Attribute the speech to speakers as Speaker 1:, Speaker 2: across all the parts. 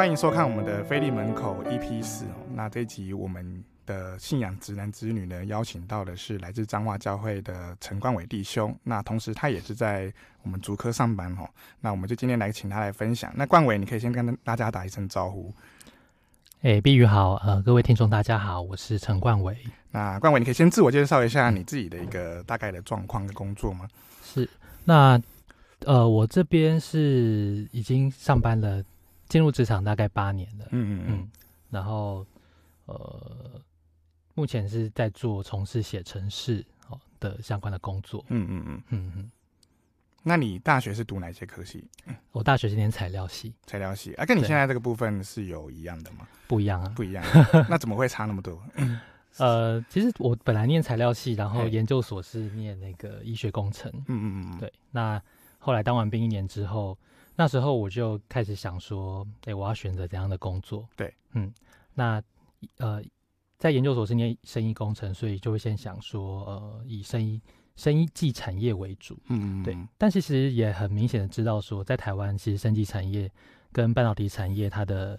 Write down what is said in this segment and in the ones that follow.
Speaker 1: 欢迎收看我们的菲利门口 EP 四哦。那这一集我们的信仰直男直女呢，邀请到的是来自彰化教会的陈冠伟弟兄。那同时他也是在我们竹科上班哦。那我们就今天来请他来分享。那冠伟，你可以先跟大家打一声招呼。
Speaker 2: 哎，碧宇好，呃，各位听众大家好，我是陈冠伟。
Speaker 1: 那冠伟，你可以先自我介绍一下你自己的一个大概的状况跟工作吗？
Speaker 2: 是，那呃，我这边是已经上班了，进入职场大概八年了，嗯嗯嗯，然后呃，目前是在做从事写程式哦的相关的工作，嗯嗯嗯嗯嗯。
Speaker 1: 那你大学是读哪些科系？
Speaker 2: 我大学是念材料系，
Speaker 1: 材料系啊，跟你现在这个部分是有一样的吗？
Speaker 2: 不一样啊，
Speaker 1: 不一样。那怎么会差那么多？
Speaker 2: 呃，其实我本来念材料系，然后研究所是念那个医学工程。嗯嗯嗯。对，那后来当完兵一年之后，那时候我就开始想说，哎、欸，我要选择怎样的工作？
Speaker 1: 对，
Speaker 2: 嗯，那呃，在研究所是念生意工程，所以就会先想说，呃，以生意。生技产业为主，嗯，对，但其实也很明显的知道说，在台湾，其实生技产业跟半导体产业，它的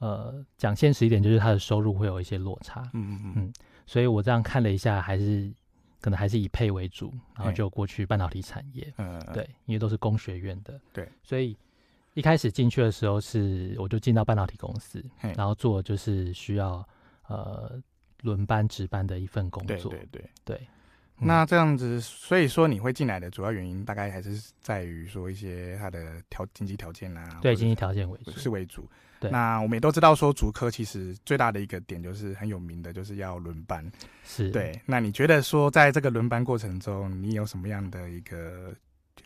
Speaker 2: 呃讲现实一点，就是它的收入会有一些落差，嗯嗯嗯，所以我这样看了一下，还是可能还是以配为主，然后就过去半导体产业，嗯，对，因为都是工学院的，
Speaker 1: 对，
Speaker 2: 所以一开始进去的时候是，我就进到半导体公司，然后做就是需要呃轮班值班的一份工作，
Speaker 1: 对对对。
Speaker 2: 对。
Speaker 1: 那这样子，所以说你会进来的主要原因，大概还是在于说一些他的条经济条件啊，
Speaker 2: 对，经济条件为主
Speaker 1: 是为主。
Speaker 2: 对，
Speaker 1: 那我们也都知道说，竹科其实最大的一个点就是很有名的，就是要轮班。
Speaker 2: 是
Speaker 1: 对。那你觉得说，在这个轮班过程中，你有什么样的一个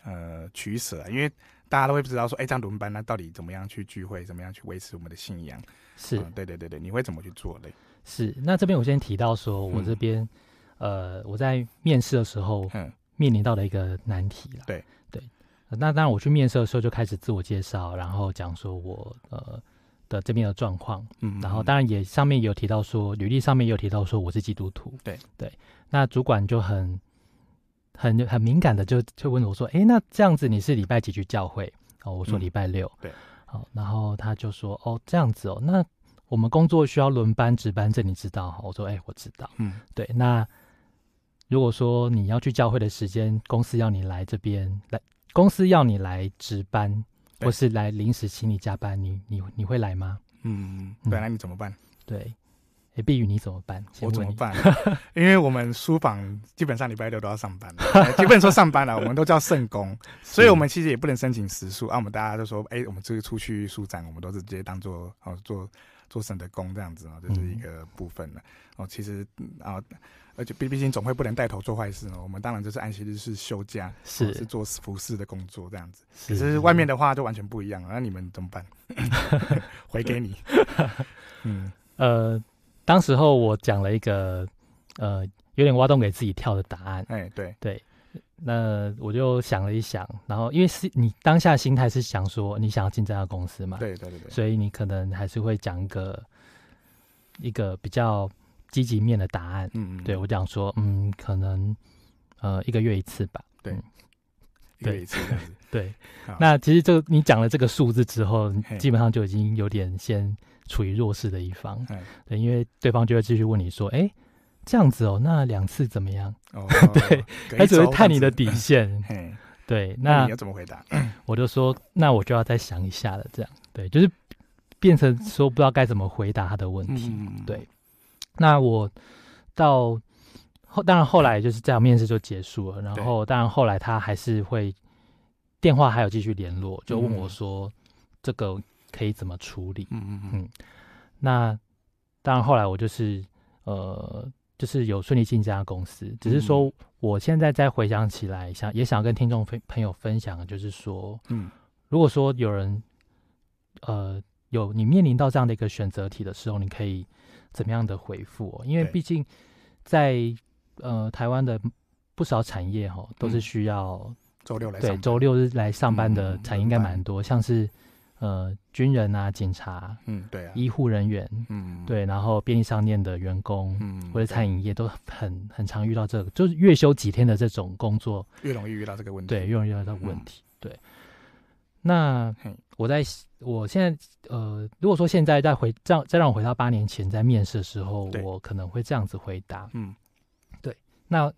Speaker 1: 呃取舍啊？因为大家都会不知道说，哎，这样轮班那到底怎么样去聚会，怎么样去维持我们的信仰？
Speaker 2: 是、
Speaker 1: 嗯，对对对对，你会怎么去做嘞？
Speaker 2: 是。那这边我先提到说，我这边。嗯呃，我在面试的时候，嗯面临到的一个难题了。
Speaker 1: 对
Speaker 2: 对，那当然我去面试的时候就开始自我介绍，然后讲说我呃的这边的状况，嗯，然后当然也上面有提到说，履历上面也有提到说我是基督徒。
Speaker 1: 对
Speaker 2: 对，那主管就很很很敏感的就就问我说，哎，那这样子你是礼拜几去教会？哦，我说礼拜六。
Speaker 1: 对，
Speaker 2: 好，然后他就说，哦，这样子哦，那我们工作需要轮班值班，这你知道？我说，哎，我知道。嗯，对，那。如果说你要去教会的时间，公司要你来这边来，公司要你来值班，或是来临时请你加班，你你你会来吗？
Speaker 1: 嗯，本来你怎么办？
Speaker 2: 对，哎，碧宇你怎么办？
Speaker 1: 我怎么办？因为我们书房基本上礼拜六都要上班，基本说上班了，我们都叫圣工，所以我们其实也不能申请时数啊。我们大家都说，哎，我们这个出去书展，我们都是直接当做哦做做神的工这样子啊，这是一个部分了。哦，其实啊。而且毕毕竟总会不能带头做坏事呢。我们当然就是安息日是休假，
Speaker 2: 是
Speaker 1: 是做服饰的工作这样子。可是外面的话就完全不一样了。那你们怎么办？回给你。
Speaker 2: 嗯呃，当时候我讲了一个呃有点挖洞给自己跳的答案。
Speaker 1: 哎，对
Speaker 2: 对。那我就想了一想，然后因为是你当下心态是想说你想要进这家公司嘛，
Speaker 1: 对对对对，
Speaker 2: 所以你可能还是会讲一个一个比较。积极面的答案，嗯嗯，对我讲说，嗯，可能，呃，一个月一次吧，
Speaker 1: 对，
Speaker 2: 嗯、
Speaker 1: 一个月一次这样子，
Speaker 2: 对。那其实这你讲了这个数字之后，基本上就已经有点先处于弱势的一方，对，因为对方就会继续问你说，哎、欸，这样子哦，那两次怎么样？哦，对，他只会探你的底线，对，那
Speaker 1: 你要怎么回答？
Speaker 2: 我就说，那我就要再想一下了，这样，对，就是变成说不知道该怎么回答他的问题，嗯、对。那我到后，当然后来就是这样，面试就结束了。然后，当然后来他还是会电话还有继续联络，就问我说这个可以怎么处理？嗯嗯嗯。那当然后来我就是呃，就是有顺利进这家公司。只是说我现在再回想起来，想也想跟听众朋朋友分享，就是说，嗯，如果说有人呃有你面临到这样的一个选择题的时候，你可以。怎么样的回复哦？因为毕竟在呃台湾的不少产业哈，都是需要
Speaker 1: 周六来
Speaker 2: 对周六日来上班的产业应该蛮多，像是呃军人啊、警察，嗯对啊，医护人员，嗯对，然后便利商店的员工，嗯或者餐饮业都很很常遇到这个，就是月休几天的这种工作，
Speaker 1: 越容易遇到这个问题，
Speaker 2: 对，越容易遇到这个问题，对。那我在我现在呃，如果说现在再回这样再让我回到八年前在面试的时候，我可能会这样子回答。嗯，对。那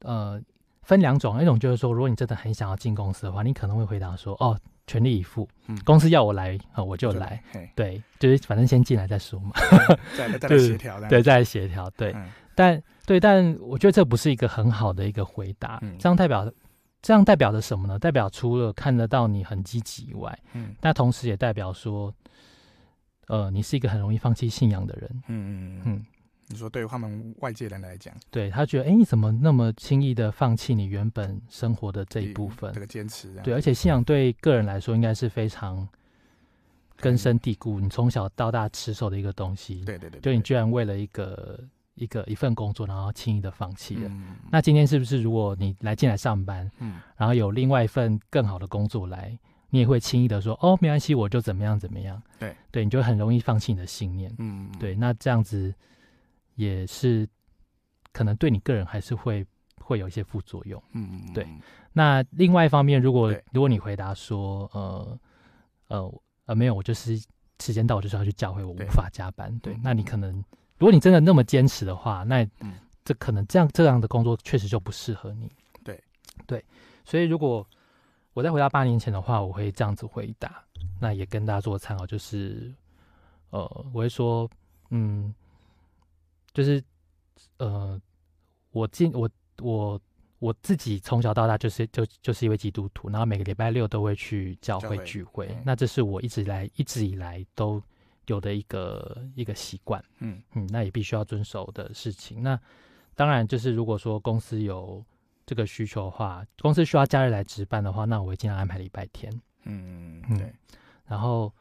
Speaker 2: 呃，分两种，一种就是说，如果你真的很想要进公司的话，你可能会回答说，哦，全力以赴，嗯、公司要我来我就来。对，就是反正先进来再说嘛。
Speaker 1: 再来再来协调，
Speaker 2: 对，再来协调。对，嗯、但对，但我觉得这不是一个很好的一个回答。嗯、这样代表。这样代表着什么呢？代表除了看得到你很积极以外，嗯，但同时也代表说，呃，你是一个很容易放弃信仰的人。嗯嗯嗯。嗯，
Speaker 1: 你说对于他们外界人来讲，
Speaker 2: 对他觉得，哎，你怎么那么轻易的放弃你原本生活的这一部分？
Speaker 1: 这个坚持。
Speaker 2: 对，而且信仰对个人来说应该是非常根深蒂固，你从小到大持守的一个东西。
Speaker 1: 对对对。
Speaker 2: 就你居然为了一个。一个一份工作，然后轻易的放弃了。嗯、那今天是不是，如果你来进来上班，嗯，然后有另外一份更好的工作来，你也会轻易的说，哦，没关系，我就怎么样怎么样。对，对，你就很容易放弃你的信念。嗯，对，那这样子也是可能对你个人还是会会有一些副作用。嗯嗯，对。那另外一方面，如果如果你回答说，呃呃呃，没有，我就是时间到，我就是要去教会，我无法加班。对，对，那你可能。如果你真的那么坚持的话，那这可能这样这样的工作确实就不适合你。
Speaker 1: 对
Speaker 2: 对，所以如果我再回到八年前的话，我会这样子回答，那也跟大家做参考，就是呃，我会说，嗯，就是呃，我进我我我自己从小到大就是就就是一位基督徒，然后每个礼拜六都会去教会聚会，会那这是我一直来一直以来都。有的一个一个习惯，嗯嗯，那也必须要遵守的事情。那当然就是，如果说公司有这个需求的话，公司需要假日来值班的话，那我会尽量安排礼拜天。嗯嗯，对。然后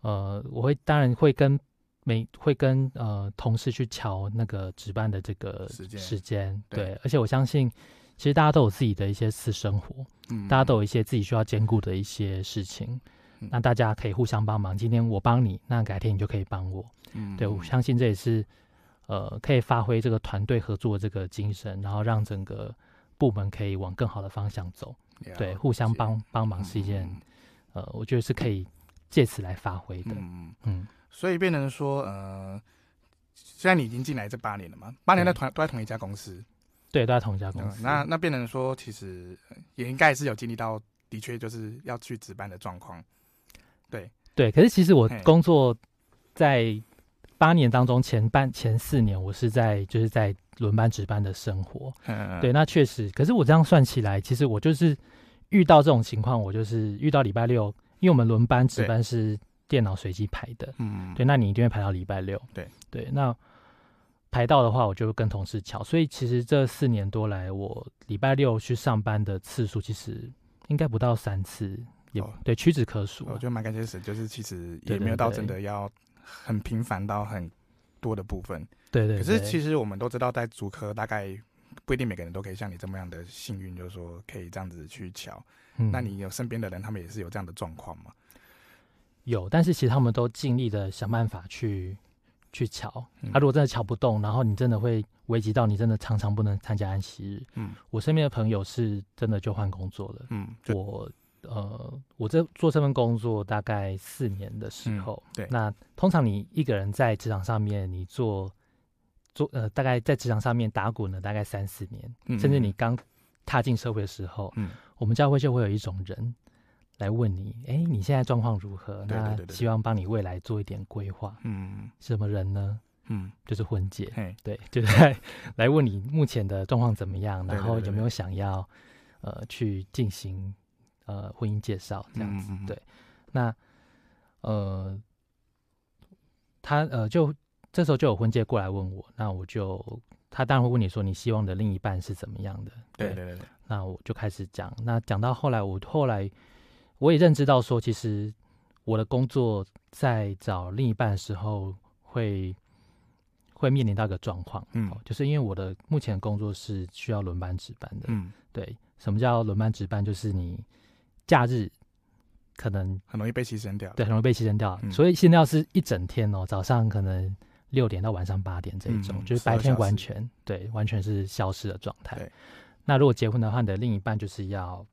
Speaker 2: 呃，我会当然会跟每会跟呃同事去瞧那个值班的这个时间时间。对，对，而且我相信，其实大家都有自己的一些私生活，嗯，大家都有一些自己需要兼顾的一些事情。那大家可以互相帮忙，今天我帮你，那改天你就可以帮我。嗯，对，我相信这也是，呃，可以发挥这个团队合作的这个精神，然后让整个部门可以往更好的方向走。对，互相帮帮忙是一件，嗯、呃，我觉得是可以借此来发挥的。嗯
Speaker 1: 嗯。所以变成说，呃，现在你已经进来这八年了嘛？八年在同都在同一家公司。
Speaker 2: 对，都在同一家公司。嗯、
Speaker 1: 那那变成说，其实也应该是有经历到，的确就是要去值班的状况。对
Speaker 2: 对，可是其实我工作在八年当中，前半前四年我是在就是在轮班值班的生活。嗯、对，那确实，可是我这样算起来，其实我就是遇到这种情况，我就是遇到礼拜六，因为我们轮班值班是电脑随机排的。嗯，对，那你一定会排到礼拜六。对对，那排到的话，我就跟同事乔。所以其实这四年多来，我礼拜六去上班的次数，其实应该不到三次。有、哦、对，屈指可数。
Speaker 1: 我觉得蛮感谢神，就是其实也没有到真的要很频繁到很多的部分。对，对对。可是其实我们都知道，在足科大概不一定每个人都可以像你这么样的幸运，就是说可以这样子去瞧。嗯、那你有身边的人，他们也是有这样的状况吗？
Speaker 2: 有，但是其实他们都尽力的想办法去去瞧。他、如果真的瞧不动，然后你真的会危及到你真的常常不能参加安息日。嗯。我身边的朋友是真的就换工作了。嗯。我。呃，我这做这份工作大概四年的时候，嗯、对，那通常你一个人在职场上面，你做做呃，大概在职场上面打滚了大概三四年，甚至你刚踏进社会的时候，嗯，我们教会就会有一种人来问你，哎，你现在状况如何？那希望帮你未来做一点规划，嗯，什么人呢？嗯，就是婚介，对，就是来来问你目前的状况怎么样，然后有没有想要呃去进行。呃，婚姻介绍这样子，嗯嗯。对，那呃，他呃，就这时候就有婚介过来问我，那我就他当然会问你说，你希望的另一半是怎么样的？对。对对对，那我就开始讲，那讲到后来，我后来我也认知到说，其实我的工作在找另一半的时候会会面临到一个状况，嗯，就是因为我的目前工作是需要轮班值班的，嗯，对，什么叫轮班值班？就是你。假日可能
Speaker 1: 很容易被牺牲掉，
Speaker 2: 对，很容易被牺牲掉。嗯、所以现在要是一整天哦，早上可能六点到晚上八点这一种，嗯、就是白天完全对，完全是消失的状态。对那如果结婚的话，你的另一半就是要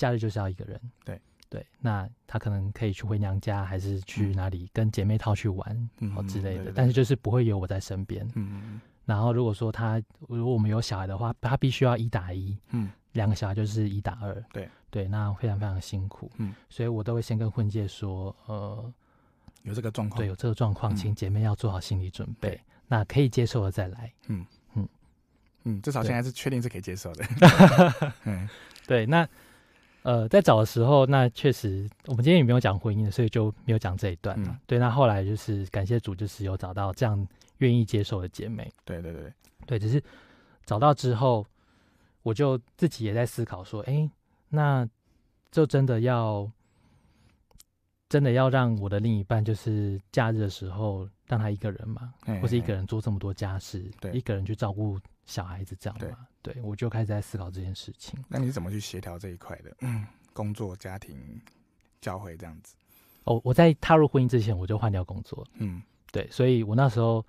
Speaker 2: 假日就是要一个人，对对，那他可能可以去回娘家，还是去哪里跟姐妹套去玩，嗯，之类的。对对对，但是就是不会有我在身边。嗯，然后如果说他如果我们有小孩的话，他必须要一打一。嗯，两个小孩就是一打二。对对，那非常非常辛苦。嗯，所以我都会先跟婚介说，呃，
Speaker 1: 有这个状况，
Speaker 2: 对，有这个状况，请姐妹要做好心理准备。那可以接受的再来。嗯
Speaker 1: 嗯嗯，至少现在是确定是可以接受的。
Speaker 2: 嗯，对，那。呃，在找的时候，那确实我们今天也没有讲婚姻，所以就没有讲这一段嘛。嗯、对，那后来就是感谢主，就是有找到这样愿意接受的姐妹。
Speaker 1: 对对对，
Speaker 2: 对，只是找到之后，我就自己也在思考说，哎、欸，那就真的要真的要让我的另一半，就是假日的时候让他一个人嘛，嘿嘿嘿或是一个人做这么多家事，对，一个人去照顾。小孩子这样嘛，对，对我就开始在思考这件事情。
Speaker 1: 那你怎么去协调这一块的？嗯，工作、家庭、教会这样子。
Speaker 2: 哦，我在踏入婚姻之前，我就换掉工作。嗯，对，所以我那时候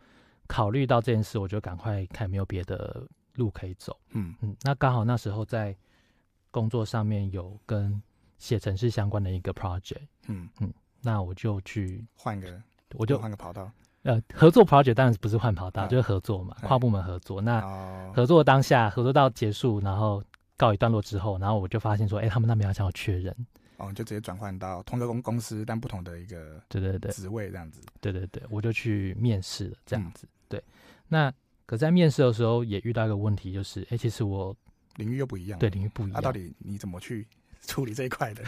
Speaker 2: 考虑到这件事，我就赶快看没有别的路可以走。嗯嗯，那刚好那时候在工作上面有跟写程式相关的一个 project。嗯嗯，那我就去
Speaker 1: 换个，我就换个跑道。
Speaker 2: 呃，合作 project 当然不是换跑道，啊、就是合作嘛，跨部门合作。那合作当下，合作到结束，然后告一段落之后，然后我就发现说，哎、欸，他们那边好像有缺人，
Speaker 1: 哦，就直接转换到同一个公公司，但不同的一个对对对职位这样子。
Speaker 2: 对对对，我就去面试了这样子。嗯、对，那可在面试的时候也遇到一个问题，就是，哎、欸，其实我
Speaker 1: 领域又不一样，
Speaker 2: 对，领域不一样。
Speaker 1: 那、啊、到底你怎么去处理这一块的？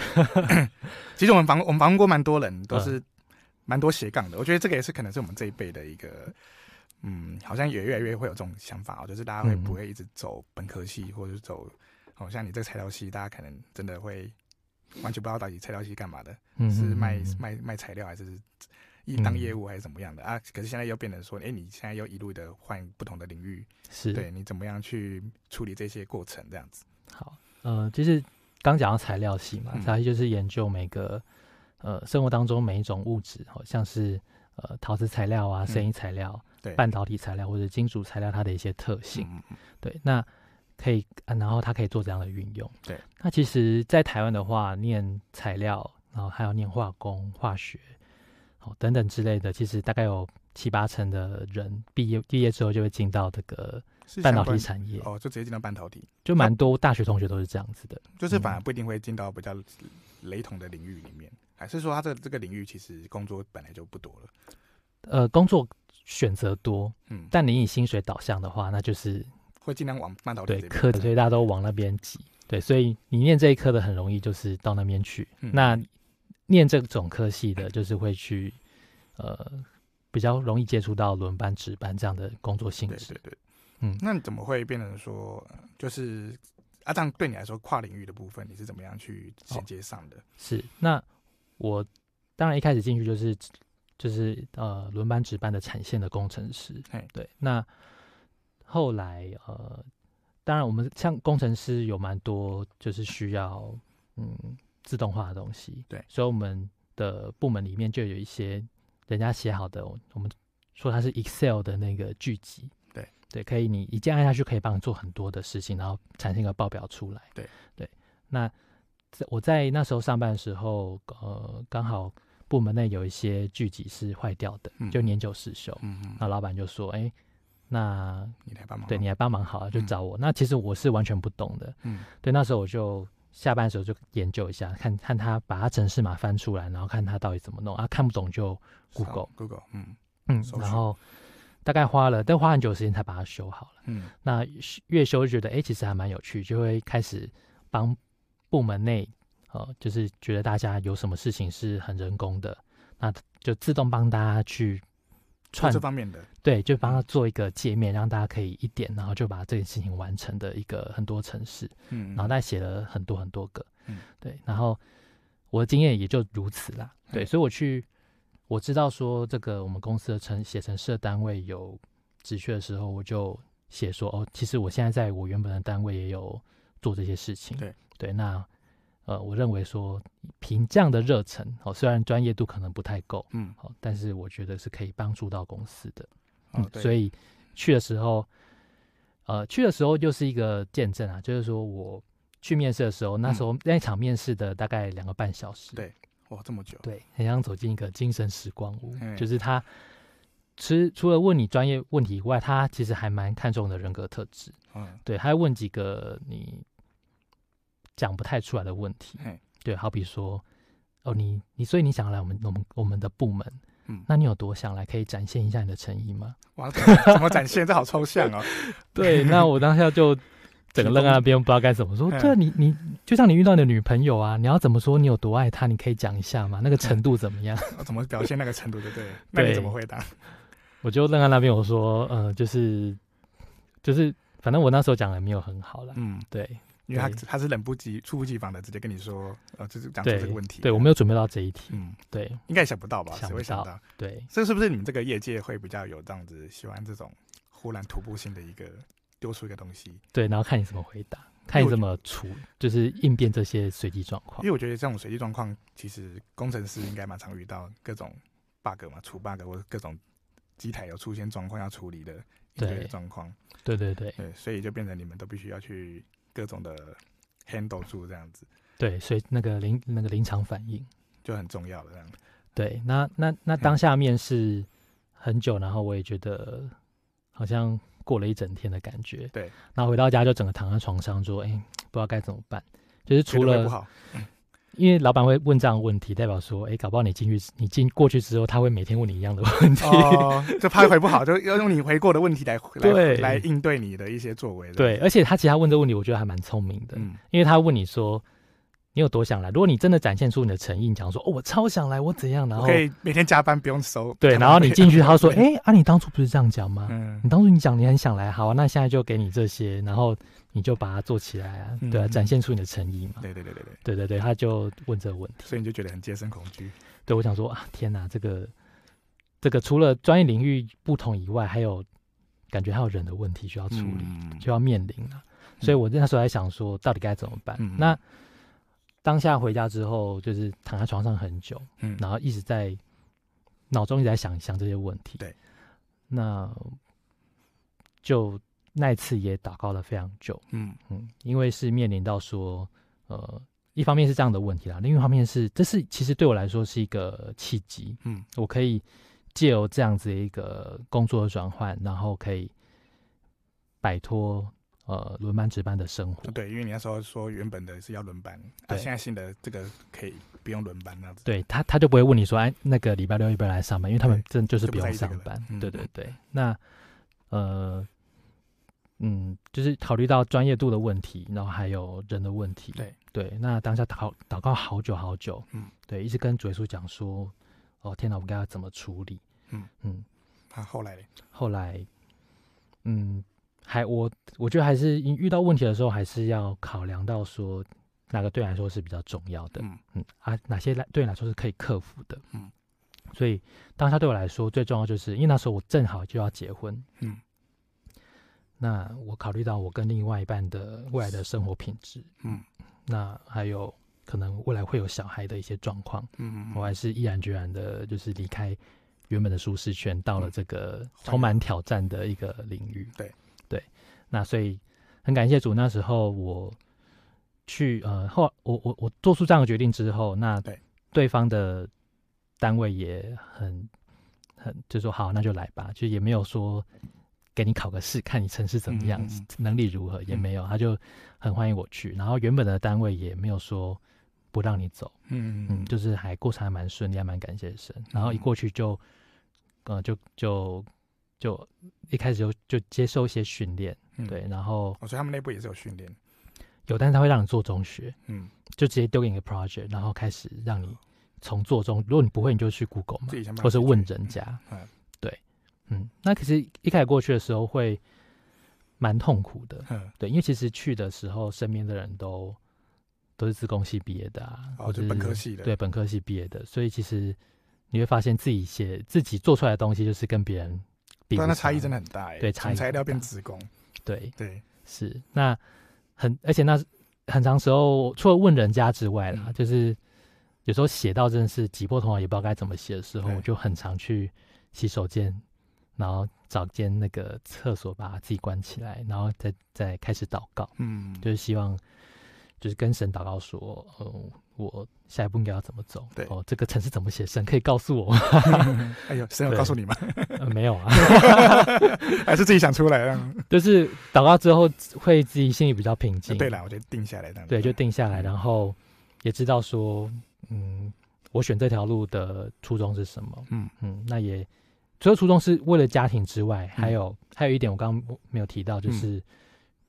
Speaker 1: 其实我们访我们访问过蛮多人，都是。蛮多斜杠的，我觉得这个也是可能是我们这一辈的一个，嗯，好像也越来越会有这种想法哦，就是大家会不会一直走本科系，或者是走，好、哦、像你这个材料系，大家可能真的会完全不知道到底材料系干嘛的，嗯、是卖卖卖材料，还是一当业务，还是怎么样的、嗯、啊？可是现在又变成说，哎、欸，你现在又一路的换不同的领域，是对你怎么样去处理这些过程，这样子。
Speaker 2: 好，呃，就是刚讲到材料系嘛，材料系就是研究每个。呃，生活当中每一种物质，好像是呃陶瓷材料啊、声音材料、嗯、对半导体材料或者金属材料，它的一些特性，嗯、对，那可以、啊，然后它可以做这样的运用。对，那其实，在台湾的话，念材料，然后还有念化工、化学，哦等等之类的，其实大概有七八成的人毕业毕业之后就会进到这个半导体产业。
Speaker 1: 哦，就直接进到半导体，
Speaker 2: 就蛮多大学同学都是这样子的，
Speaker 1: 就是反而不一定会进到比较雷同的领域里面。还是说他这这个领域其实工作本来就不多了，
Speaker 2: 呃，工作选择多，嗯，但你以薪水导向的话，那就是
Speaker 1: 会尽量往半导体
Speaker 2: 对科的，所以大家都往那边挤，对，所以你念这一科的很容易就是到那边去，嗯、那念这种科系的，就是会去呃比较容易接触到轮班值班这样的工作性质，
Speaker 1: 对对对，嗯，那你怎么会变成说就是啊？这样对你来说跨领域的部分，你是怎么样去衔接上的？哦、
Speaker 2: 是那。我当然一开始进去就是就是呃轮班值班的产线的工程师，嘿对。那后来呃，当然我们像工程师有蛮多就是需要嗯自动化的东西，对。所以我们的部门里面就有一些人家写好的，我们说它是 Excel 的那个聚集，对对，可以你一键按下去可以帮你做很多的事情，然后产生一个报表出来，对对。那我在那时候上班的时候，呃，刚好部门内有一些巨集是坏掉的，嗯、就年久失修。嗯嗯。那老板就说：“哎、欸，那
Speaker 1: 你来帮忙，
Speaker 2: 对你来帮忙好了，就找我。嗯”那其实我是完全不懂的。嗯。对，那时候我就下班的时候就研究一下，看看他把他程式码翻出来，然后看他到底怎么弄啊。看不懂就 Google
Speaker 1: Google，嗯
Speaker 2: 嗯。然后大概花了，但花很久时间才把它修好了。嗯。那越修就觉得，哎、欸，其实还蛮有趣，就会开始帮。部门内，呃，就是觉得大家有什么事情是很人工的，那就自动帮大家去串
Speaker 1: 这方面的，
Speaker 2: 对，就帮他做一个界面，嗯、让大家可以一点，然后就把这件事情完成的一个很多城市，嗯，然后他写了很多很多个，嗯，对，然后我的经验也就如此啦，对，嗯、所以我去我知道说这个我们公司的城写城市的单位有职缺的时候，我就写说哦，其实我现在在我原本的单位也有做这些事情，对。对，那呃，我认为说凭这样的热忱哦，虽然专业度可能不太够，嗯，好，但是我觉得是可以帮助到公司的，嗯，哦、所以去的时候，呃，去的时候就是一个见证啊，就是说我去面试的时候，那时候那一场面试的大概两个半小时。
Speaker 1: 对，哇，这么久。
Speaker 2: 对，很像走进一个精神时光屋，
Speaker 1: 嗯、
Speaker 2: 就是他，其实除了问你专业问题以外，他其实还蛮看重的人格特质。
Speaker 1: 嗯，
Speaker 2: 对，他会问几个你讲不太出来的问题。
Speaker 1: 嗯、
Speaker 2: 对，好比说，哦，你你，所以你想来我们我们我们的部门。
Speaker 1: 嗯，
Speaker 2: 那你有多想来？可以展现一下你的诚意吗？
Speaker 1: 哇，怎么展现？这好抽象哦。
Speaker 2: 对，那我当下就整个愣在那边，不知道该怎么说。对啊，你你就像你遇到你的女朋友啊，你要怎么说？你有多爱她？你可以讲一下吗？那个程度怎么样？
Speaker 1: 嗯、怎么表现那个程度？对不 对？那你怎么回答？
Speaker 2: 我就愣在那边，我说，呃，就是就是，反正我那时候讲的没有很好了。嗯，对。
Speaker 1: 因为他他是冷不及、猝不及防的，直接跟你说，呃，就是讲出这个问题。
Speaker 2: 对，我没有准备到这一题。
Speaker 1: 嗯，
Speaker 2: 对，
Speaker 1: 应该也想不到吧？
Speaker 2: 想不到。
Speaker 1: 想到
Speaker 2: 对，
Speaker 1: 这是不是你们这个业界会比较有这样子喜欢这种忽然突破性的一个丢出一个东西？
Speaker 2: 对，然后看你怎么回答，看你怎么处，就是应变这些随机状况。
Speaker 1: 因为我觉得这种随机状况，其实工程师应该蛮常遇到各种 bug 嘛，出 bug 或者各种机台有出现状况要处理的应对状况。
Speaker 2: 对对对
Speaker 1: 对，所以就变成你们都必须要去各种的。handle 住这样子，
Speaker 2: 对，所以那个临那个临场反应
Speaker 1: 就很重要了这样。
Speaker 2: 对，那那那当下面试很久，然后我也觉得好像过了一整天的感觉。
Speaker 1: 对，
Speaker 2: 然后回到家就整个躺在床上说：“哎、欸，不知道该怎么办。”就是除了
Speaker 1: 不好。嗯
Speaker 2: 因为老板会问这样的问题，代表说，哎，搞不好你进去，你进过去之后，他会每天问你一样的问题，
Speaker 1: 哦、就怕回不好，就要用你回过的问题来
Speaker 2: 对
Speaker 1: 来来应对你的一些作为。
Speaker 2: 对，而且他其实他问这个问题，我觉得还蛮聪明的，嗯，因为他问你说。你有多想来？如果你真的展现出你的诚意你讲说哦我超想来我怎样？然后
Speaker 1: 可以每天加班不用收。
Speaker 2: 对然后你进去他说 哎啊你当初不是这样讲吗？
Speaker 1: 嗯。
Speaker 2: 你当初你讲你很想来好啊那现在就给你这些然后你就把它做起来啊。对啊展现出你的诚意嘛
Speaker 1: 对对对
Speaker 2: 对对。对他就问这个问题。
Speaker 1: 所以你就觉得很接生恐惧。
Speaker 2: 对我想说啊天哪这个这个除了专业领域不同以外还有感觉还有人的问题需要处理需要面临了所以我那时候还想说到底该怎么办？那当下回家之后，就是躺在床上很久，嗯，然后一直在脑中一直在想想这些问题，
Speaker 1: 对，
Speaker 2: 那就那一次也祷告了非常久，
Speaker 1: 嗯。
Speaker 2: 嗯，因为是面临到说，呃，一方面是这样的问题啦，另一方面是这是其实对我来说是一个契机，
Speaker 1: 嗯，
Speaker 2: 我可以借由这样子一个工作的转换，然后可以摆脱。呃，轮班值班的生活，
Speaker 1: 对，因为你那时候说原本的是要轮班，对，啊、现在新的这个可以不用轮班那样子。
Speaker 2: 对他，他就不会问你说，哎，那个礼拜六要不要来上班？因为他们真就是不用上班。对对对，那呃，嗯，就是考虑到专业度的问题，然后还有人的问题。
Speaker 1: 对
Speaker 2: 对，那当下祷祷告好久好久，
Speaker 1: 嗯，
Speaker 2: 对，一直跟主耶稣讲说，哦天哪，我们该要怎么处理？
Speaker 1: 嗯嗯，他、啊、后来
Speaker 2: 后来，嗯。还我我觉得还是遇到问题的时候，还是要考量到说哪个对你来说是比较重要的，
Speaker 1: 嗯。
Speaker 2: 嗯啊，哪些来对你来说是可以克服的，
Speaker 1: 嗯，
Speaker 2: 所以当下对我来说最重要就是，因为那时候我正好就要结婚，
Speaker 1: 嗯，
Speaker 2: 那我考虑到我跟另外一半的未来的生活品质，
Speaker 1: 嗯，
Speaker 2: 那还有可能未来会有小孩的一些状况，
Speaker 1: 嗯，嗯，
Speaker 2: 我还是毅然决然的，就是离开原本的舒适圈，到了这个充满挑战的一个领域，
Speaker 1: 对。
Speaker 2: 那所以很感谢主，那时候我去呃后我我我做出这样的决定之后，那对对方的单位也很很就说好，那就来吧，就也没有说给你考个试，看你城市怎么样，嗯嗯 能力如何也没有，他就很欢迎我去。然后原本的单位也没有说不让你走，
Speaker 1: 嗯
Speaker 2: 嗯，就是还过程还蛮顺利，还蛮感谢神。然后一过去就呃就就。就一开始就就接受一些训练，嗯、对，然后
Speaker 1: 我说、哦、他们内部也是有训练，
Speaker 2: 有，但是他会让你做中学，
Speaker 1: 嗯，
Speaker 2: 就直接丢给你个 project，然后开始让你从做中，如果你不会，你就去 Google 嘛，或是问人家，
Speaker 1: 嗯，
Speaker 2: 对，嗯，那其实一开始过去的时候会蛮痛苦的，
Speaker 1: 嗯，
Speaker 2: 对，因为其实去的时候身边的人都都是自工系毕业的啊，
Speaker 1: 哦、
Speaker 2: 或者
Speaker 1: 本科系的，
Speaker 2: 对，本科系毕业的，所以其实你会发现自己写自己做出来的东西就是跟别人。
Speaker 1: 但那差异真的很大哎，
Speaker 2: 对，从
Speaker 1: 材料变职工，
Speaker 2: 对。
Speaker 1: 对。
Speaker 2: 是。那很，而且那很长时候，除了问人家之外啦，就是有时候写到真的是挤破头脑，也不知道该怎么写的时候，我就很常去洗手间，然后找间那个厕所把自己关起来，然后再再开始祷告，
Speaker 1: 嗯，
Speaker 2: 就是希望就是跟神祷告说，呃，我下一步应该要怎么走？
Speaker 1: 对
Speaker 2: 哦，这个城市怎么写？神可以告诉我
Speaker 1: 吗？哎呦，神有告诉你吗？
Speaker 2: 呃，没有啊，
Speaker 1: 还是自己想出来的。
Speaker 2: 就是祷告之后会自己心里比较平静。
Speaker 1: 对了，我就定下来，
Speaker 2: 对，就定下来，然后也知道说，嗯，我选这条路的初衷是什么？嗯嗯，那也除了初衷是为了家庭之外，还有、嗯、还有一点我刚刚没有提到，就是。嗯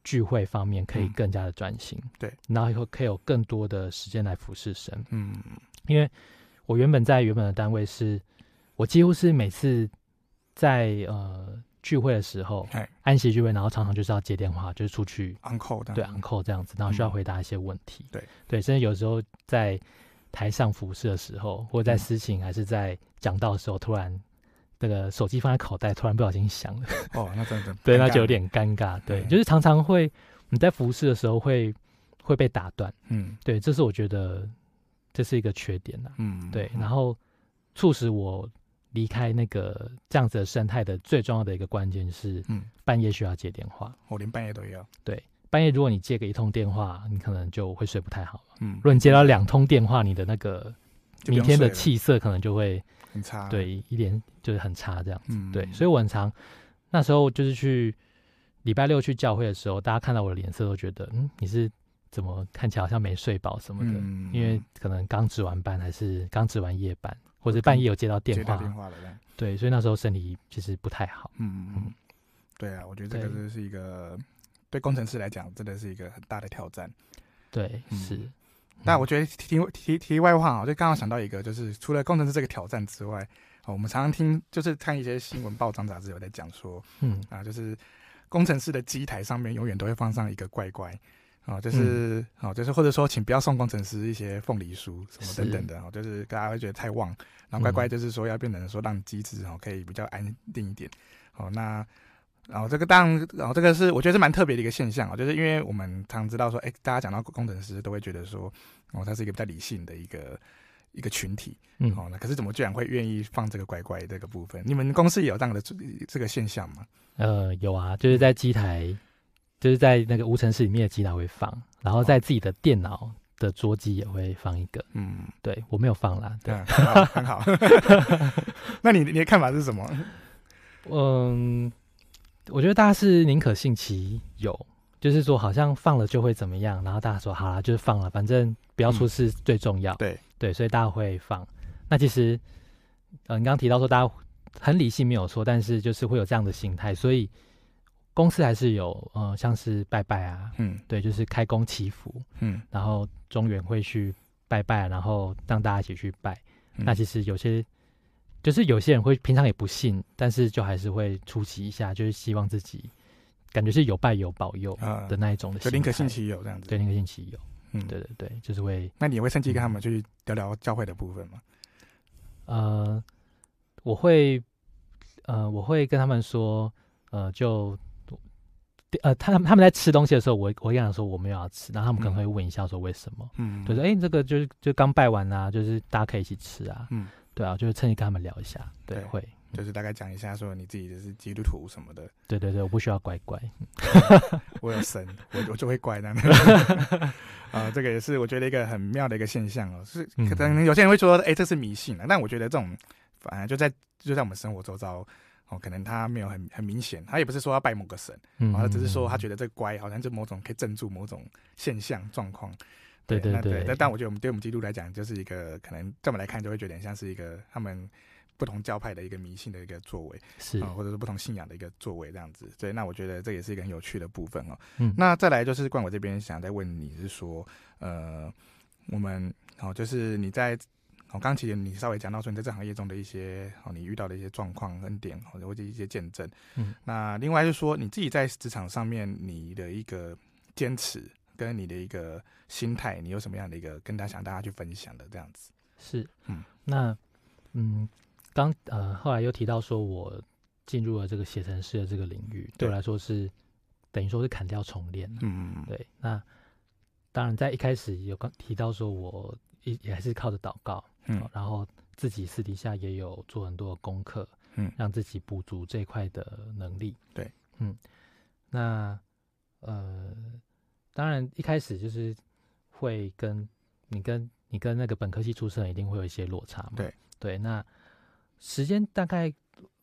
Speaker 2: 聚会方面可以更加的专心，嗯，对，然后以后可以有更多的时间来服侍神，嗯，因为我原本在原本的单位是，我几乎是每次在呃聚会的时候，安息聚会，然后常常就是要接电话，就是出去
Speaker 1: uncle
Speaker 2: 对 uncle 这样子，然后需要回答一些问题，
Speaker 1: 嗯、对。
Speaker 2: 对，甚至有时候在台上服侍的时候，或者在私情还是在讲道的时候，突然。那个手机放在口袋，突然不小心响了。
Speaker 1: 哦，那真的
Speaker 2: 对，那就有点尴尬。对，对就是常常会你在服侍的时候会会被打断。嗯，对，这是我觉得这是一个缺点呐。嗯，对。然后促使我离开那个这样子的生态的最重要的一个关键是，嗯，半夜需要接电话。
Speaker 1: 我连半夜都要。
Speaker 2: 对，半夜如果你接个一通电话，你可能就会睡不太好。嗯，如果你接到两通电话，你的那个明天的气色可能就会。
Speaker 1: 很差，
Speaker 2: 对，一点就是很差这样子，嗯、对，所以我很常那时候就是去礼拜六去教会的时候，大家看到我的脸色都觉得，嗯，你是怎么看起来好像没睡饱什么的？嗯、因为可能刚值完班，还是刚值完夜班，或者半夜有接到电话，电话了，对，所以那时候身体其实不太好。嗯嗯
Speaker 1: 嗯，对啊，我觉得这个就是一个对，对工程师来讲，真的是一个很大的挑战。
Speaker 2: 对，嗯、是。
Speaker 1: 那我觉得题题题外话啊，就刚刚想到一个，就是除了工程师这个挑战之外，哦，我们常常听，就是看一些新闻报章杂志有在讲说，嗯。啊，就是工程师的机台上面永远都会放上一个乖乖，哦，就是哦，就是或者说，请不要送工程师一些凤梨酥什么等等的，哦，就是大家会觉得太旺，然后乖乖就是说要变成说让机子哦可以比较安定一点，哦，那。然后这个当然，然后这个是我觉得是蛮特别的一个现象啊，就是因为我们常知道说，哎，大家讲到工程师都会觉得说，哦，他是一个比较理性的一个一个群体，嗯，哦，那可是怎么居然会愿意放这个乖乖这个部分？你们公司也有这样的这个现象吗？
Speaker 2: 呃，有啊，就是在机台，就是在那个无尘室里面的机台会放，然后在自己的电脑的桌机也会放一个，嗯，对我没有放啦，对，
Speaker 1: 嗯、很好。那你你的看法是什么？
Speaker 2: 嗯。我觉得大家是宁可信其有，就是说好像放了就会怎么样，然后大家说好了就是放了，反正不要出事最重要。嗯、对对，所以大家会放。那其实，呃，你刚刚提到说大家很理性没有错，但是就是会有这样的心态，所以公司还是有呃像是拜拜啊，嗯，对，就是开工祈福，嗯，然后中原会去拜拜，然后让大家一起去拜。嗯、那其实有些。就是有些人会平常也不信，但是就还是会出席一下，就是希望自己感觉是有拜有保佑的那一种的，
Speaker 1: 就宁可信其有这样子。
Speaker 2: 对，宁可信其有。嗯，对对对，就是会。
Speaker 1: 那你会趁机跟他们去聊聊教会的部分吗？
Speaker 2: 呃，我会，呃，我会跟他们说，呃，就，呃，他他们在吃东西的时候，我我跟他说我没有要吃，然后他们可能会问一下说为什么？嗯，就是哎、欸，这个就是就刚拜完啊，就是大家可以一起吃啊。嗯。对啊，就是趁机跟他们聊一下，对，对会，
Speaker 1: 就是大概讲一下，说你自己就是基督徒什么的。
Speaker 2: 对对对，我不需要乖乖，
Speaker 1: 我有神，我我就会乖的。啊，这个也是我觉得一个很妙的一个现象哦，是可能有些人会说，哎、欸，这是迷信啊，但我觉得这种反而就在就在我们生活周遭哦，可能他没有很很明显，他也不是说要拜某个神，嗯，他只是说他觉得这个乖好像就某种可以镇住某种现象状况。对对对，但但我觉得我们对我们基督徒来讲，就是一个可能这么来看，就会觉得像是一个他们不同教派的一个迷信的一个作为，是或者是不同信仰的一个作为这样子。所以那我觉得这也是一个很有趣的部分哦。嗯，那再来就是冠我这边想再问你是说，呃，我们哦，就是你在我刚其实你稍微讲到说你在这行业中的一些哦，你遇到的一些状况跟点或者或者一些见证。嗯，那另外就是说你自己在职场上面你的一个坚持。跟你的一个心态，你有什么样的一个跟大家想大家去分享的这样子？
Speaker 2: 是，嗯，那，嗯，刚呃后来又提到说我进入了这个写程式的这个领域，对。我来说是等于说是砍掉重练，嗯嗯，对。那当然在一开始有刚提到说我也也还是靠着祷告，嗯，然后自己私底下也有做很多的功课，嗯，让自己补足这一块的能力，
Speaker 1: 对，
Speaker 2: 嗯，那呃。当然，一开始就是会跟你跟你跟那个本科系出身一定会有一些落差嘛。
Speaker 1: 对。
Speaker 2: 对，那时间大概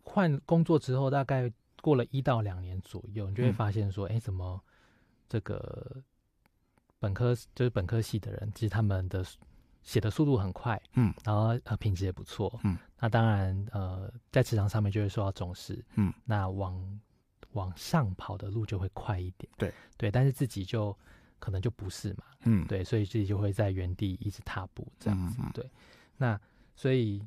Speaker 2: 换工作之后，大概过了一到两年左右，你就会发现说，哎、嗯，怎么这个本科就是本科系的人，其实他们的写的速度很快，
Speaker 1: 嗯，
Speaker 2: 然后呃品质也不错，
Speaker 1: 嗯，
Speaker 2: 那当然呃在职场上面就会受到重视，
Speaker 1: 嗯，
Speaker 2: 那往往上跑的路就会快一点，
Speaker 1: 对。
Speaker 2: 对，但是自己就可能就不是嘛，
Speaker 1: 嗯，
Speaker 2: 对，所以自己就会在原地一直踏步这样子，
Speaker 1: 嗯嗯。
Speaker 2: 对，那所以。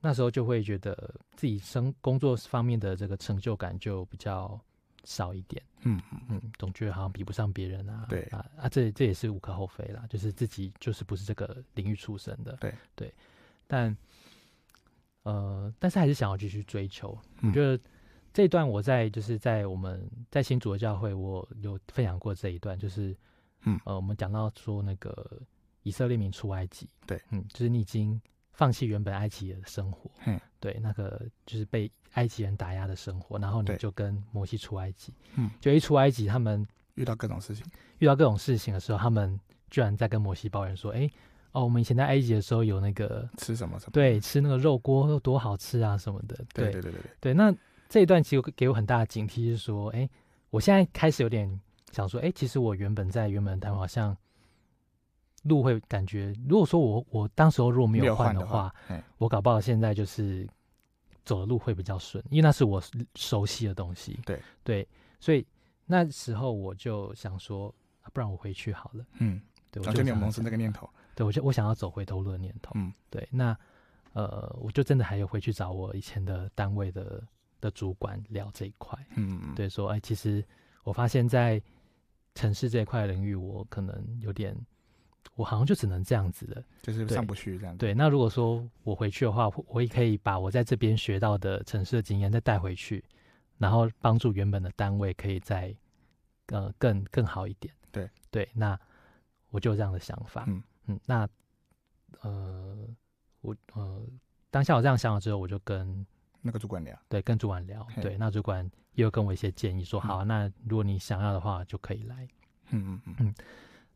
Speaker 2: 那时候就会觉得自己生工作方面的这个成就感就比较少一点，
Speaker 1: 嗯
Speaker 2: 嗯，总觉得好像比不上别人啊，
Speaker 1: 对。
Speaker 2: 啊啊，这这也是无可厚非啦，就是自己就是不是这个领域出身的，
Speaker 1: 对。
Speaker 2: 对，但呃，但是还是想要继续追求。
Speaker 1: 嗯、
Speaker 2: 我觉得这一段我在就是在我们在新主的教会，我有分享过这一段，就是
Speaker 1: 嗯
Speaker 2: 呃，我们讲到说那个以色列民出埃及，
Speaker 1: 对，
Speaker 2: 嗯，就是你已经。放弃原本埃及的生活，
Speaker 1: 嗯，
Speaker 2: 对，那个就是被埃及人打压的生活，然后你就跟摩西出埃及，
Speaker 1: 嗯，
Speaker 2: 就一出埃及，他们
Speaker 1: 遇到各种事情，
Speaker 2: 遇到各种事情的时候，他们居然在跟摩西抱怨说：“哎、欸，哦，我们以前在埃及的时候有那个
Speaker 1: 吃什么什么，
Speaker 2: 对，吃那个肉锅多好吃啊什么的。”对，
Speaker 1: 对，对，对，对，
Speaker 2: 对。那这一段其实给我很大的警惕，是说：“哎、欸，我现在开始有点想说，哎、欸，其实我原本在原本的台湾好像。”路会感觉，如果说我我当时候如果没有换的话，
Speaker 1: 的话
Speaker 2: 我搞不好现在就是走的路会比较顺，因为那是我熟悉的东西。
Speaker 1: 对
Speaker 2: 对，所以那时候我就想说，不然我回去好了。
Speaker 1: 嗯，
Speaker 2: 对，
Speaker 1: 我就有萌生那个念头。
Speaker 2: 对，我就我想要走回头路的念头。
Speaker 1: 嗯，
Speaker 2: 对，那呃，我就真的还有回去找我以前的单位的的主管聊这一块。
Speaker 1: 嗯，
Speaker 2: 对，说哎，其实我发现在城市这一块领域，我可能有点。我好像就只能这样子了，
Speaker 1: 就是上不去这样子。
Speaker 2: 对，那如果说我回去的话，我也可以把我在这边学到的城市的经验再带回去，然后帮助原本的单位可以再呃更更好一点。
Speaker 1: 对
Speaker 2: 对，那我就有这样的想法。
Speaker 1: 嗯
Speaker 2: 嗯，那呃我呃当下我这样想了之后，我就跟
Speaker 1: 那个主管聊，
Speaker 2: 对，跟主管聊。对，那主管也有跟我一些建议，说好，
Speaker 1: 嗯，
Speaker 2: 那如果你想要的话，就可以来。
Speaker 1: 嗯嗯嗯。
Speaker 2: 嗯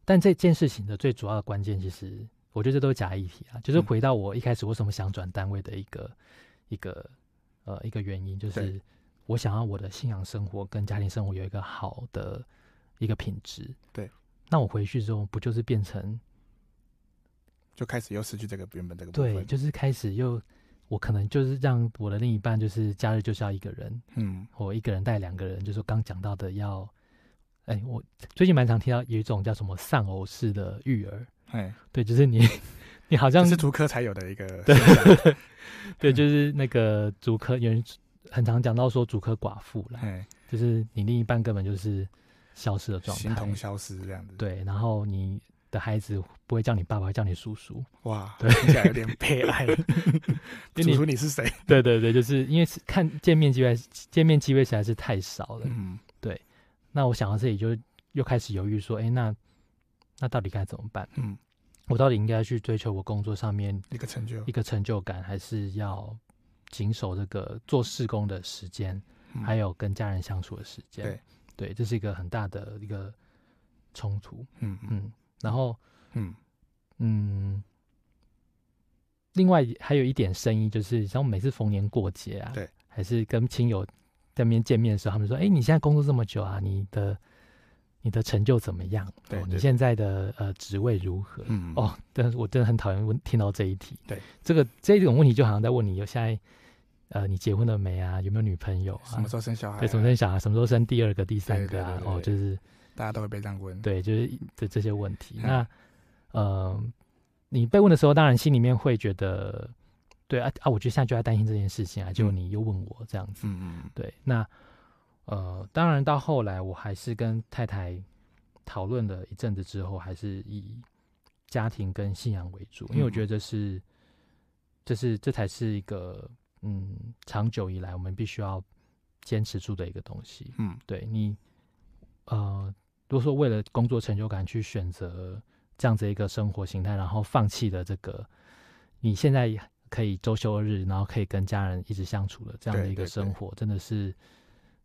Speaker 2: 但这件事情的最主要的关键，其实我觉得这都是假议题啊。就是回到我一开始为什么想转单位的一个、嗯、一个呃一个原因，就是我想要我的信仰生活跟家庭生活有一个好的一个品质。
Speaker 1: 对，
Speaker 2: 那我回去之后，不就是变成
Speaker 1: 就开始又失去这个原本这个部分？
Speaker 2: 对，就是开始又我可能就是让我的另一半就是假日就是要一个人，
Speaker 1: 嗯，
Speaker 2: 我一个人带两个人，就是刚讲到的要。哎、欸，我最近蛮常听到有一种叫什么丧偶式的育儿，
Speaker 1: 哎，
Speaker 2: 对，就是你，你好像
Speaker 1: 是竹科才有的一个，
Speaker 2: 对，对，就是那个竹科有人很常讲到说竹科寡妇了，哎，就是你另一半根本就是消失的状态，
Speaker 1: 形同消失这样子，
Speaker 2: 对，然后你的孩子不会叫你爸爸，会叫你叔叔，
Speaker 1: 哇，
Speaker 2: 对，
Speaker 1: 听起来有点悲哀，叔叔你是谁？
Speaker 2: 对对对，就是因为看见面机会，见面机会实在是太少了，
Speaker 1: 嗯。
Speaker 2: 对那我想到这里，就又开始犹豫说：“哎、欸，那那到底该怎么办？
Speaker 1: 嗯，
Speaker 2: 我到底应该去追求我工作上面
Speaker 1: 一个成就，
Speaker 2: 一个成就感，还是要谨守这个做事工的时间、嗯，还有跟家人相处的时间？
Speaker 1: 对，
Speaker 2: 对，这是一个很大的一个冲突。
Speaker 1: 嗯
Speaker 2: 嗯，然后
Speaker 1: 嗯
Speaker 2: 嗯，另外还有一点生意，就是像每次逢年过节啊，
Speaker 1: 对，
Speaker 2: 还是跟亲友。”在面见面的时候，他们说：“哎、欸，你现在工作这么久啊，你的你的成就怎
Speaker 1: 么样？对，
Speaker 2: 你现在的呃职位如何？
Speaker 1: 嗯，
Speaker 2: 哦，但是我真的很讨厌问听到这一题。
Speaker 1: 对，
Speaker 2: 这个这种问题就好像在问你有现在呃你结婚了没啊？有没有女朋友啊？
Speaker 1: 什么时候生小孩、啊？
Speaker 2: 对，什么时候生小孩？什么时候生第二个、第三个啊？哦，就是
Speaker 1: 大家都会被这样问。
Speaker 2: 对，就是这这些问题。
Speaker 1: 嗯、
Speaker 2: 那呃，你被问的时候，当然心里面会觉得，对啊啊，我觉得现在就在担心这件事情啊。结果你又问我这样子，
Speaker 1: 嗯嗯，
Speaker 2: 对，那。呃，当然，到后来我还是跟太太讨论了一阵子之后，还是以家庭跟信仰为主，因为我觉得这是，这是这才是一个嗯，长久以来我们必须要坚持住的一个东西。
Speaker 1: 嗯，
Speaker 2: 对你，呃，如果说为了工作成就感去选择这样子一个生活形态，然后放弃了这个你现在可以周休二日，然后可以跟家人一直相处的这样的一个生活，真的是。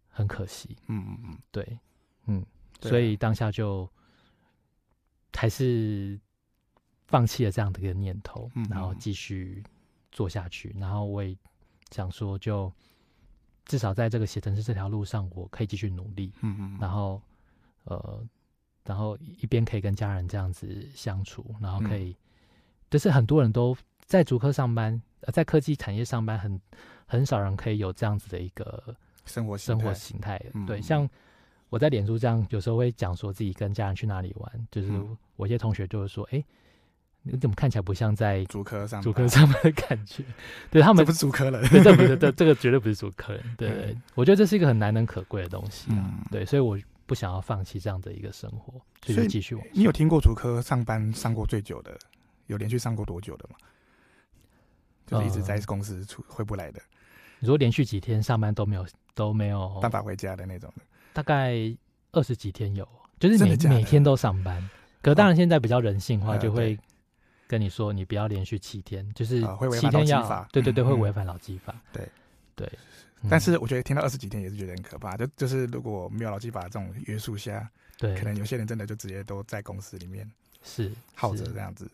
Speaker 2: 很可惜，
Speaker 1: 嗯嗯嗯，
Speaker 2: 对，嗯，所以当下就还是放弃了这样的一个念头，
Speaker 1: 嗯、
Speaker 2: 然后继续做下去。然后我也想说，就至少在这个写程式这条路上，我可以继续努力。
Speaker 1: 嗯嗯。
Speaker 2: 然后呃，然后一边可以跟家人这样子相处，然后可以，嗯、就是很多人都在竹科上班，呃，在科技产业上班，很很少人可以有这样子的一个
Speaker 1: 生活
Speaker 2: 生活形态。
Speaker 1: 嗯、
Speaker 2: 对，像。我在脸书这样有时候会讲说自己跟家人去哪里玩，就是我一些同学就会说：“哎、嗯欸，你怎么看起来不像在
Speaker 1: 主科上
Speaker 2: 主科上班的感觉？”对他们
Speaker 1: 这不是主科人，
Speaker 2: 对，这不是这这个绝对不是主科人。对，我觉得这是一个很难能可贵的东西啊。
Speaker 1: 嗯、
Speaker 2: 对，所以我不想要放弃这样的一个生活，所以继续往。
Speaker 1: 你有听过竹科上班上过最久的，有连续上过多久的吗？就是一直在公司出回不来的。
Speaker 2: 你说连续几天上班都没有都没有
Speaker 1: 办法回家的那种的。
Speaker 2: 大概二十几天有，就是每每天都上班。可当然现在比较人性化，就会跟你说，你不要连续七天，就是七天要，对对对，会违反老基法。
Speaker 1: 对
Speaker 2: 对，
Speaker 1: 但是我觉得听到二十几天也是觉得很可怕。就就是如果没有劳基法这种约束下，
Speaker 2: 对，
Speaker 1: 可能有些人真的就直接都在公司里面
Speaker 2: 是
Speaker 1: 耗着这样子。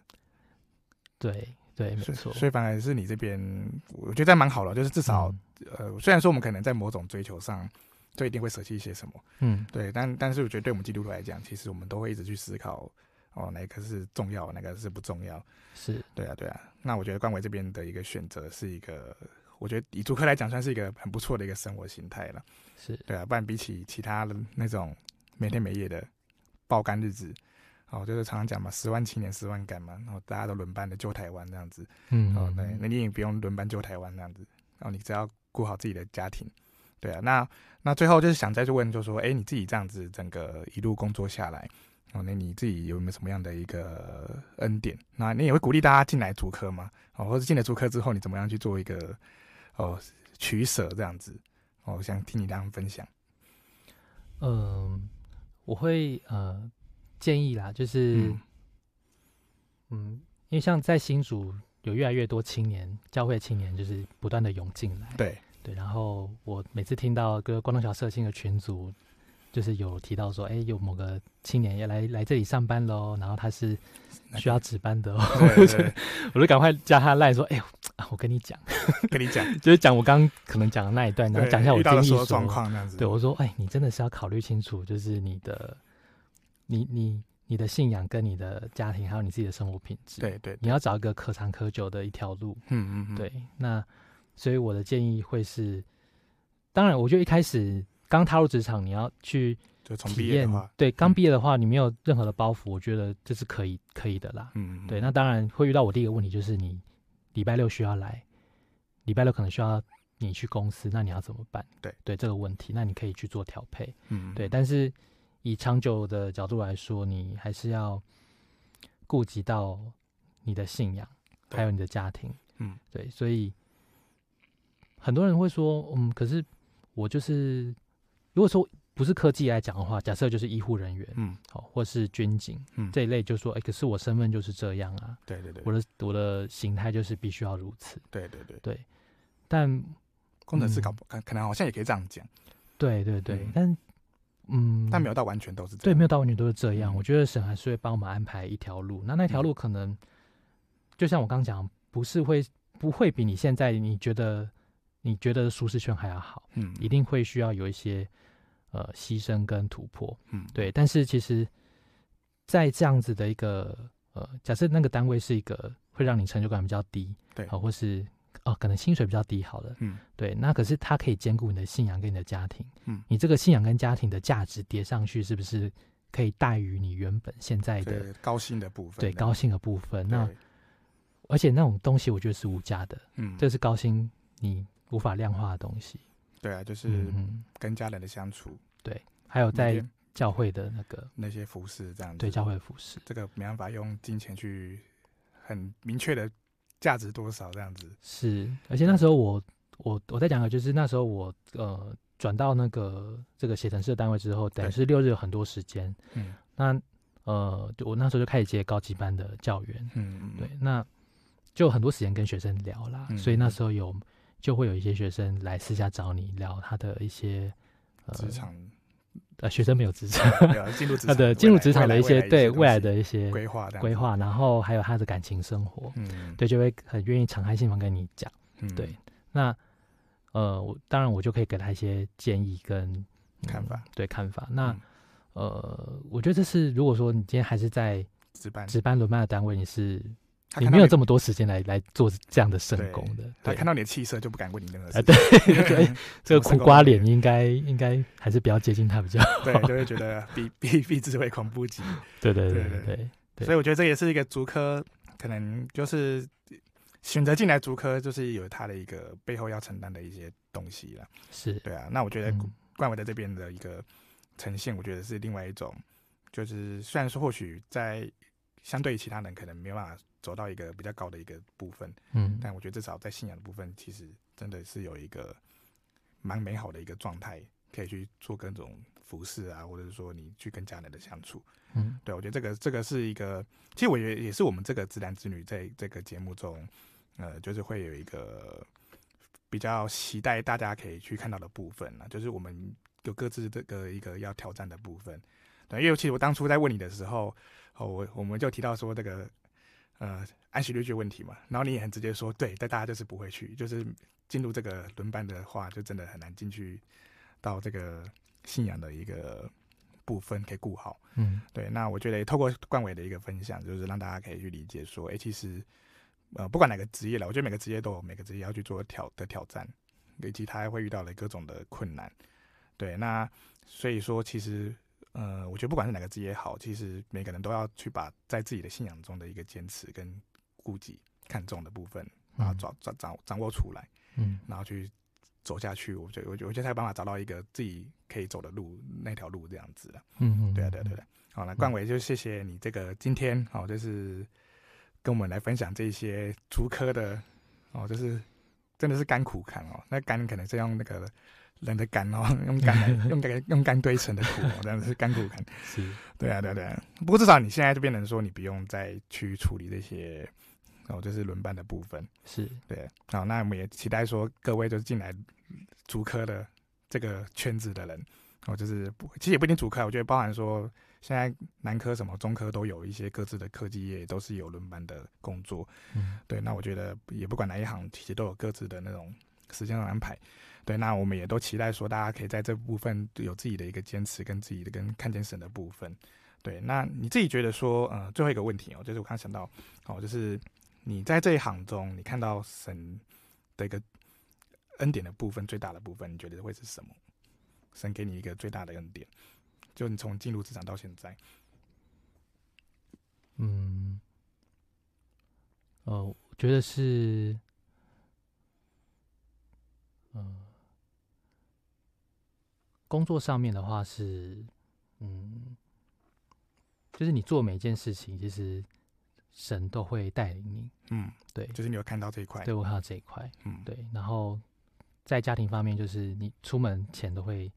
Speaker 2: 对对，没错。
Speaker 1: 所以反而是你这边，我觉得蛮好的，就是至少呃，虽然说我们可能在某种追求上。就一定会舍弃一些什么，
Speaker 2: 嗯，
Speaker 1: 对，但但是我觉得对我们基督徒来讲，其实我们都会一直去思考，哦，哪个是重要，哪个是不重要，
Speaker 2: 是对
Speaker 1: 啊，对啊。那我觉得冠伟这边的一个选择是一个，我觉得以租客来讲，算是一个很不错的一个生活形态了，
Speaker 2: 是
Speaker 1: 对啊。不然比起其他的那种每天每夜的爆肝日子，哦，就是常常讲嘛，十万青年十万干嘛，然后大家都轮班的救台湾这样子，
Speaker 2: 嗯，
Speaker 1: 哦，对，那你也不用轮班救台湾这样子，然后你只要顾好自己的家庭。对啊，那那最后就是想再去问，就是说，哎，你自己这样子整个一路工作下来，哦，那你自己有没有什么样的一个恩典？那你也会鼓励大家进来竹科吗？哦，或者进了竹科之后，你怎么样去做一个哦取舍这样子？哦，我想听你这样分享。
Speaker 2: 嗯，我会呃建议啦，就是嗯，嗯，因为像在新竹有越来越多青年教会青年，就是不断的涌进来。
Speaker 1: 对。
Speaker 2: 对，然后我每次听到个光东小社青的群组，就是有提到说，哎，有某个青年要来来这里上班喽，然后他是需要值班的，我就赶快加他赖说，哎呦，我跟你讲，
Speaker 1: 跟你讲，
Speaker 2: 就是讲我刚可能讲的那一段，然后讲一下我经历
Speaker 1: 说状况那样子。
Speaker 2: 对，我说，哎，你真的是要考虑清楚，就是你的，你你你的信仰跟你的家庭，还有你自己的生活品质，
Speaker 1: 对对，对，
Speaker 2: 你要找一个可长可久的一条路。
Speaker 1: 嗯嗯嗯，
Speaker 2: 对，那。所以我的建议会是，当然，我觉得一开始刚踏入职场，你要去体验。对，刚毕业的话，你没有任何的包袱，我觉得这是可以可以的啦。
Speaker 1: 嗯，
Speaker 2: 对。那当然会遇到我第一个问题，就是你礼拜六需要来，礼拜六可能需要你去公司，那你要怎么办？
Speaker 1: 对
Speaker 2: 对，这个问题，那你可以去做调配。
Speaker 1: 嗯，
Speaker 2: 对。但是以长久的角度来说，你还是要顾及到你的信仰，还有你的家庭。
Speaker 1: 嗯，
Speaker 2: 对。所以。很多人会说，嗯，可是我就是，如果说不是科技来讲的话，假设就是医护人员，
Speaker 1: 嗯，
Speaker 2: 好，或是军警，
Speaker 1: 嗯，
Speaker 2: 这一类，就说，哎、欸，可是我身份就是这样啊，
Speaker 1: 对对对，
Speaker 2: 我的我的形态就是必须要如此，
Speaker 1: 对对对。
Speaker 2: 对，但
Speaker 1: 工程师搞不可可能好像也可以这样讲，
Speaker 2: 对对对，嗯、但嗯，
Speaker 1: 但没有到完全都是这样，
Speaker 2: 对，没有到完全都是这样，嗯、我觉得神还是会帮我们安排一条路，那那条路可能、嗯、就像我刚刚讲，不是会不会比你现在你觉得。你觉得舒适圈还要好，
Speaker 1: 嗯，
Speaker 2: 一定会需要有一些呃牺牲跟突破，
Speaker 1: 嗯，
Speaker 2: 对。但是其实，在这样子的一个呃，假设那个单位是一个会让你成就感比较低，对，或是哦、呃，可能薪水比较低，好了，
Speaker 1: 嗯，
Speaker 2: 对。那可是它可以兼顾你的信仰跟你的家庭，
Speaker 1: 嗯，
Speaker 2: 你这个信仰跟家庭的价值叠上去，是不是可以大于你原本现在的
Speaker 1: 高薪的部分？
Speaker 2: 对，高薪的部分。那而且那种东西，我觉得是无价的，
Speaker 1: 嗯，
Speaker 2: 这是高薪你。无法量化的东西，
Speaker 1: 对啊，就是跟家人的相处，
Speaker 2: 嗯、对，还有在教会的那个
Speaker 1: 那些服侍这样子，
Speaker 2: 对教会的服侍，
Speaker 1: 这个没办法用金钱去很明确的价值多少这样子。
Speaker 2: 是，而且那时候我我我在讲的就是那时候我呃转到那个这个写程式的单位之后，等于是六日有很多时间，
Speaker 1: 嗯，
Speaker 2: 那呃我那时候就开始接高级班的教员，
Speaker 1: 嗯嗯，
Speaker 2: 对，那就很多时间跟学生聊啦，
Speaker 1: 嗯、
Speaker 2: 所以那时候有。就会有一些学生来私下找你聊他的一些职、呃、
Speaker 1: 场
Speaker 2: 呃学生没有职场，
Speaker 1: 进入职
Speaker 2: 他的进入职场的一些对未来的一些
Speaker 1: 规划
Speaker 2: 规划，然后还有他的感情生活，嗯，对，就会很愿意敞开心房跟你讲，嗯，对，那呃，我当然我就可以给他一些建议跟
Speaker 1: 看法，
Speaker 2: 对看法。那呃，我觉得这是如果说你今天还是在值班值班轮班的单位，你是。你没有这么多时间来来做这样的圣功的，
Speaker 1: 他看到你的气色就不敢问你任何事。
Speaker 2: 对 对，这个苦瓜脸应该应该还是比较接近他比较好。
Speaker 1: 对，就会觉得比比比之唯恐不及。
Speaker 2: 对对对对对。
Speaker 1: 所以我觉得这也是一个足科，可能就是选择进来足科，就是有他的一个背后要承担的一些东西了。
Speaker 2: 是
Speaker 1: 对啊。那我觉得冠伟在这边的一个呈现，我觉得是另外一种，就是虽然说或许在相对于其他人可能没有办法。走到一个比较高的一个部分，嗯，但我觉得至少在信仰的部分，其实真的是有一个蛮美好的一个状态，可以去做各种服饰啊，或者是说你去跟家人的相处，嗯，对，我觉得这个这个是一个，其实我觉得也是我们这个直男直女在这个节目中，呃，就是会有一个比较期待大家可以去看到的部分啊，就是我们有各自这个一个要挑战的部分，对，因为其实我当初在问你的时候，哦，我我们就提到说这个。呃，安息日就问题嘛，然后你也很直接说，对，但大家就是不会去，就是进入这个轮班的话，就真的很难进去到这个信仰的一个部分可以顾好。嗯，对。那我觉得透过冠伟的一个分享，就是让大家可以去理解说，哎、欸，其实呃，不管哪个职业了，我觉得每个职业都有每个职业要去做挑的挑战，以及他会遇到的各种的困难。对，那所以说其实。呃，我觉得不管是哪个职业好，其实每个人都要去把在自己的信仰中的一个坚持跟顾忌、看重的部分，然后掌掌掌掌握出来，嗯，然后去走下去。我觉得，我觉得，我觉得才有办法找到一个自己可以走的路，那条路这样子的。嗯嗯，对啊，对啊，对啊。好，那冠伟就谢谢你这个今天好，就是跟我们来分享这些竹科的哦，就是真的是甘苦看哦。那甘可能是用那个。人的肝哦，用肝来 用肝用肝堆成的苦，这样子是甘苦肝。是，对啊，对啊，对啊。不过至少你现在就变成说，你不用再去处理这些哦，就是轮班的部分。是对。好，那我们也期待说，各位就是进来主科的这个圈子的人哦，就是不，其实也不一定主科，我觉得包含说，现在南科什么中科都有一些各自的科技业，都是有轮班的工作。嗯，对。那我觉得也不管哪一行，其实都有各自的那种时间的安排。对，那我们也都期待说，大家可以在这部分有自己的一个坚持，跟自己的跟看见神的部分。对，那你自己觉得说，呃，最后一个问题哦，就是我刚想到，哦，就是你在这一行中，你看到神的一个恩典的部分，最大的部分，你觉得会是什么？神给你一个最大的恩典，就你从进入职场到现在，
Speaker 2: 嗯，呃，我觉得是，工作上面的话是，嗯，就是你做每件事情，其实神都会带领你。嗯，对，
Speaker 1: 就是你有看到这一块，
Speaker 2: 对，我看到这一块。嗯，对。然后在家庭方面，就是你出门前都会，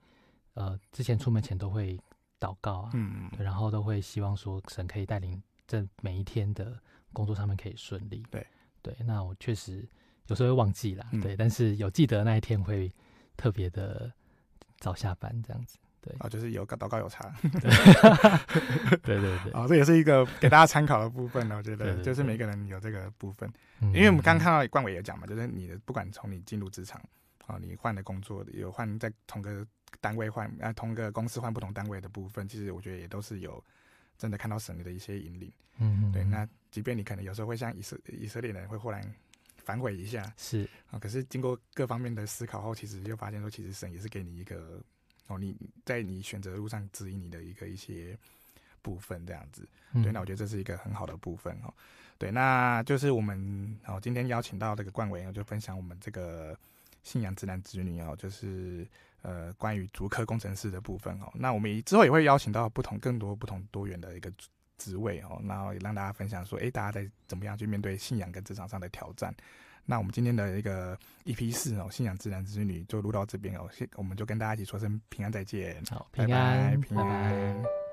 Speaker 2: 呃，之前出门前都会祷告啊，嗯嗯，然后都会希望说神可以带领这每一天的工作上面可以顺利。对，对。那我确实有时候会忘记啦，嗯、对，但是有记得那一天会特别的。早下班这样子，对
Speaker 1: 啊，就是有个祷告有差，
Speaker 2: 对对 对，
Speaker 1: 啊，这也是一个给大家参考的部分呢。我觉得就是每个人有这个部分，因为我们刚刚看到冠伟也讲嘛，就是你的不管从你进入职场啊，你换的工作有换在同个单位换啊，同个公司换不同单位的部分，其实我觉得也都是有真的看到神的一些引领。嗯，对。那即便你可能有时候会像以色以色列人会忽然。反悔一下是啊，可是经过各方面的思考后，其实就发现说，其实神也是给你一个哦，你在你选择路上指引你的一个一些部分这样子。嗯、对，那我觉得这是一个很好的部分哦。对，那就是我们哦，今天邀请到这个冠伟，就分享我们这个信仰直男直女哦，就是呃关于足科工程师的部分哦。那我们之后也会邀请到不同更多不同多元的一个职位哦，然后也让大家分享说，哎，大家在怎么样去面对信仰跟职场上的挑战。那我们今天的一个 EP 四哦，信仰自然之旅就录到这边哦，我们就跟大家一起说声平安再见，
Speaker 2: 好，拜拜，
Speaker 1: 平安。拜拜。